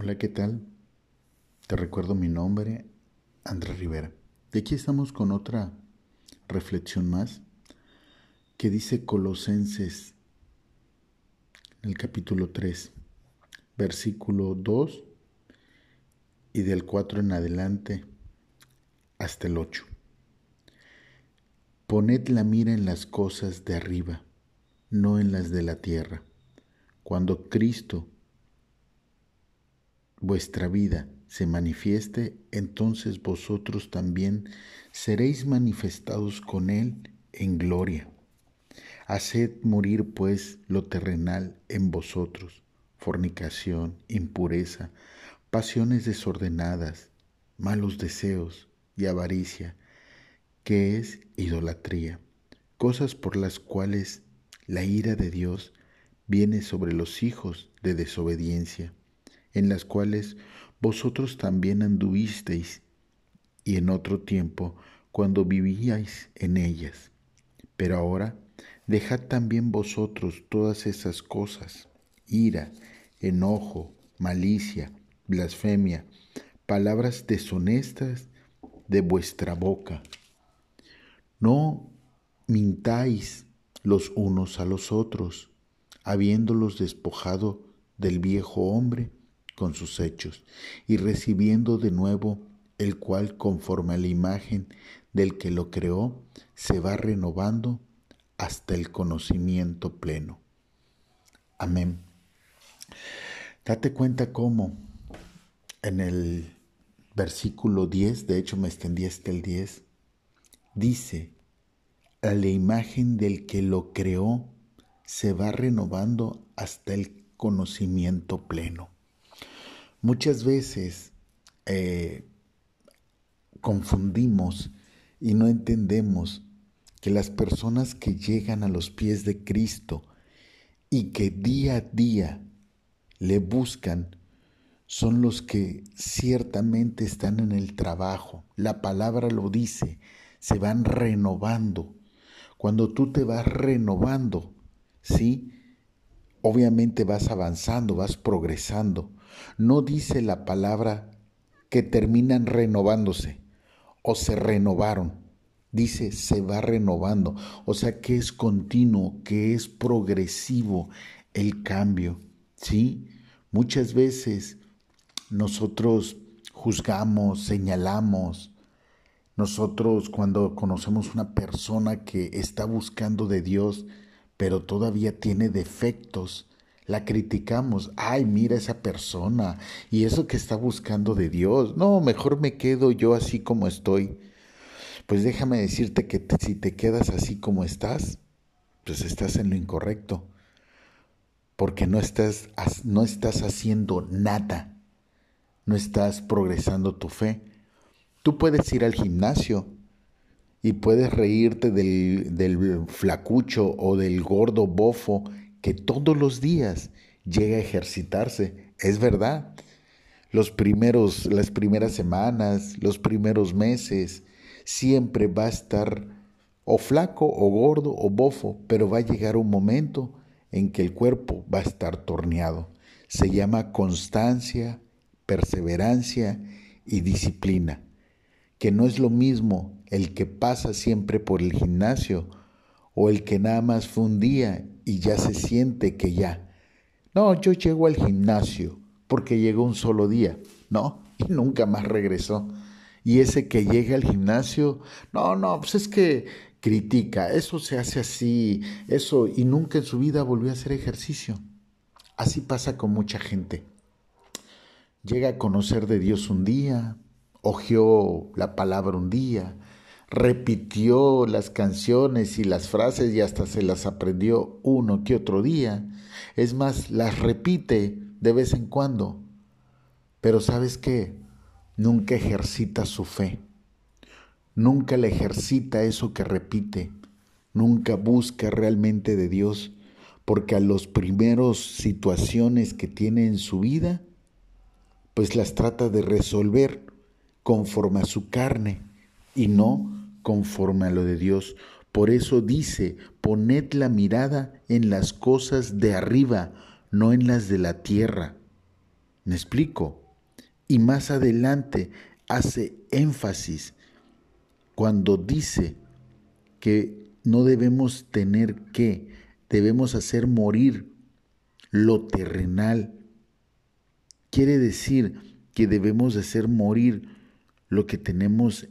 Hola, ¿qué tal? Te recuerdo mi nombre, Andrés Rivera. Y aquí estamos con otra reflexión más que dice Colosenses en el capítulo 3, versículo 2 y del 4 en adelante hasta el 8. Poned la mira en las cosas de arriba, no en las de la tierra. Cuando Cristo vuestra vida se manifieste, entonces vosotros también seréis manifestados con Él en gloria. Haced morir pues lo terrenal en vosotros, fornicación, impureza, pasiones desordenadas, malos deseos y avaricia, que es idolatría, cosas por las cuales la ira de Dios viene sobre los hijos de desobediencia en las cuales vosotros también anduvisteis y en otro tiempo cuando vivíais en ellas. Pero ahora dejad también vosotros todas esas cosas, ira, enojo, malicia, blasfemia, palabras deshonestas de vuestra boca. No mintáis los unos a los otros, habiéndolos despojado del viejo hombre con sus hechos y recibiendo de nuevo el cual conforme a la imagen del que lo creó se va renovando hasta el conocimiento pleno. Amén. Date cuenta cómo en el versículo 10, de hecho me extendí hasta el 10, dice, a la imagen del que lo creó se va renovando hasta el conocimiento pleno. Muchas veces eh, confundimos y no entendemos que las personas que llegan a los pies de Cristo y que día a día le buscan son los que ciertamente están en el trabajo. La palabra lo dice, se van renovando. Cuando tú te vas renovando, ¿sí? Obviamente vas avanzando, vas progresando. No dice la palabra que terminan renovándose o se renovaron. Dice se va renovando. O sea que es continuo, que es progresivo el cambio. ¿Sí? Muchas veces nosotros juzgamos, señalamos. Nosotros cuando conocemos una persona que está buscando de Dios, pero todavía tiene defectos, la criticamos. Ay, mira esa persona y eso que está buscando de Dios. No, mejor me quedo yo así como estoy. Pues déjame decirte que si te quedas así como estás, pues estás en lo incorrecto. Porque no estás, no estás haciendo nada. No estás progresando tu fe. Tú puedes ir al gimnasio y puedes reírte del, del flacucho o del gordo bofo que todos los días llega a ejercitarse. Es verdad. Los primeros, las primeras semanas, los primeros meses, siempre va a estar o flaco o gordo o bofo, pero va a llegar un momento en que el cuerpo va a estar torneado. Se llama constancia, perseverancia y disciplina, que no es lo mismo el que pasa siempre por el gimnasio o el que nada más fue un día y ya se siente que ya. No, yo llego al gimnasio porque llegó un solo día, ¿no? Y nunca más regresó. Y ese que llega al gimnasio, no, no, pues es que critica, eso se hace así, eso, y nunca en su vida volvió a hacer ejercicio. Así pasa con mucha gente. Llega a conocer de Dios un día, ojeó la palabra un día, repitió las canciones y las frases y hasta se las aprendió uno que otro día. Es más, las repite de vez en cuando. Pero sabes qué? Nunca ejercita su fe. Nunca le ejercita eso que repite. Nunca busca realmente de Dios. Porque a los primeros situaciones que tiene en su vida, pues las trata de resolver conforme a su carne y no conforme a lo de Dios. Por eso dice, poned la mirada en las cosas de arriba, no en las de la tierra. ¿Me explico? Y más adelante hace énfasis cuando dice que no debemos tener que, debemos hacer morir lo terrenal. Quiere decir que debemos hacer morir lo que tenemos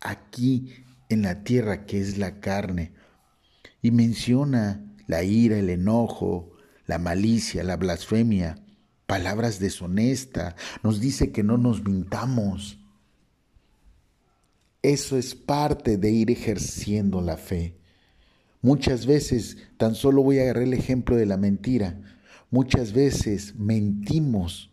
aquí en la tierra, que es la carne. Y menciona la ira, el enojo, la malicia, la blasfemia, palabras deshonestas, nos dice que no nos mintamos. Eso es parte de ir ejerciendo la fe. Muchas veces, tan solo voy a agarrar el ejemplo de la mentira, muchas veces mentimos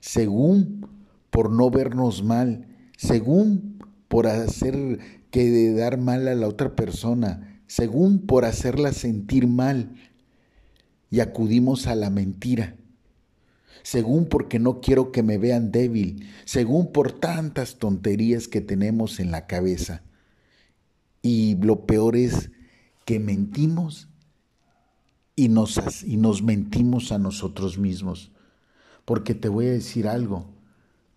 según por no vernos mal, según por hacer que dar mal a la otra persona, según por hacerla sentir mal, y acudimos a la mentira según porque no quiero que me vean débil, según por tantas tonterías que tenemos en la cabeza. Y lo peor es que mentimos y nos, y nos mentimos a nosotros mismos. Porque te voy a decir algo,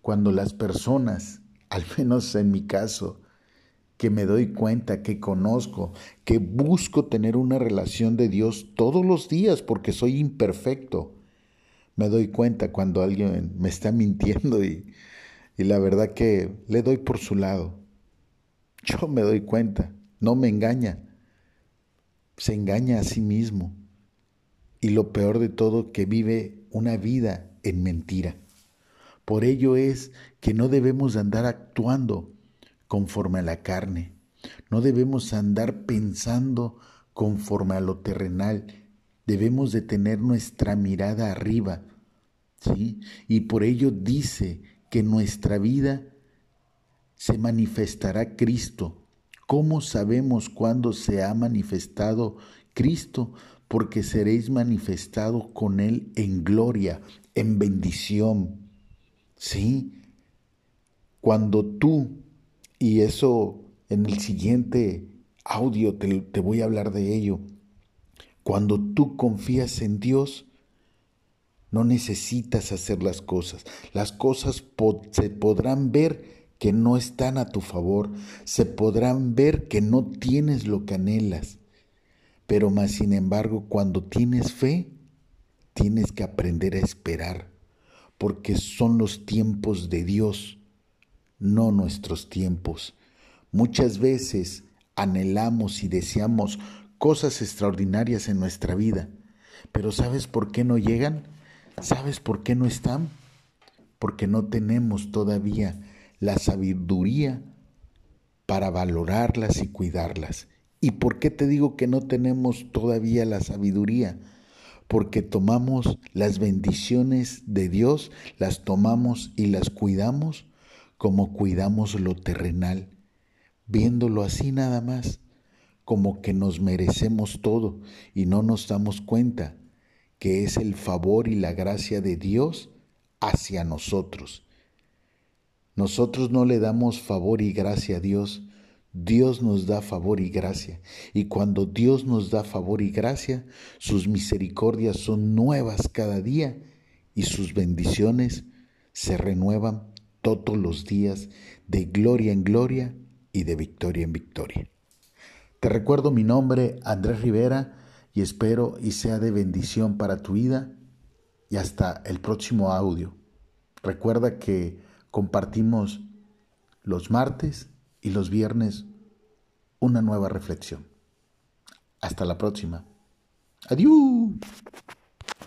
cuando las personas, al menos en mi caso, que me doy cuenta, que conozco, que busco tener una relación de Dios todos los días porque soy imperfecto, me doy cuenta cuando alguien me está mintiendo y, la verdad que le doy por su lado. Yo me doy cuenta, no me engaña, se engaña a sí mismo. Y lo peor de todo, que vive una vida en mentira. Por ello es que no debemos andar actuando conforme a la carne, no debemos andar pensando conforme a lo terrenal, debemos de tener nuestra mirada arriba, ¿sí? Y por ello dice que nuestra vida se manifestará Cristo. ¿Cómo sabemos cuándo se ha manifestado Cristo? Porque seréis manifestados con Él en gloria, en bendición. ¿Sí? Cuando tú, y eso en el siguiente audio te, te voy a hablar de ello, cuando tú confías en Dios, no necesitas hacer las cosas. Las cosas se podrán ver que no están a tu favor, se podrán ver que no tienes lo que anhelas. Pero más sin embargo, cuando tienes fe, tienes que aprender a esperar, porque son los tiempos de Dios, no nuestros tiempos. Muchas veces anhelamos y deseamos cosas extraordinarias en nuestra vida. Pero ¿sabes por qué no llegan? ¿Sabes por qué no están? Porque no tenemos todavía la sabiduría para valorarlas y cuidarlas. ¿Y por qué te digo que no tenemos todavía la sabiduría? Porque tomamos las bendiciones de Dios, las tomamos y las cuidamos como cuidamos lo terrenal, viéndolo así nada más como que nos merecemos todo y no nos damos cuenta que es el favor y la gracia de Dios hacia nosotros. Nosotros no le damos favor y gracia a Dios, Dios nos da favor y gracia. Y cuando Dios nos da favor y gracia, sus misericordias son nuevas cada día y sus bendiciones se renuevan todos los días de gloria en gloria y de victoria en victoria. Te recuerdo mi nombre, Andrés Rivera, y espero y sea de bendición para tu vida y hasta el próximo audio. Recuerda que compartimos los martes y los viernes una nueva reflexión. Hasta la próxima. Adiós.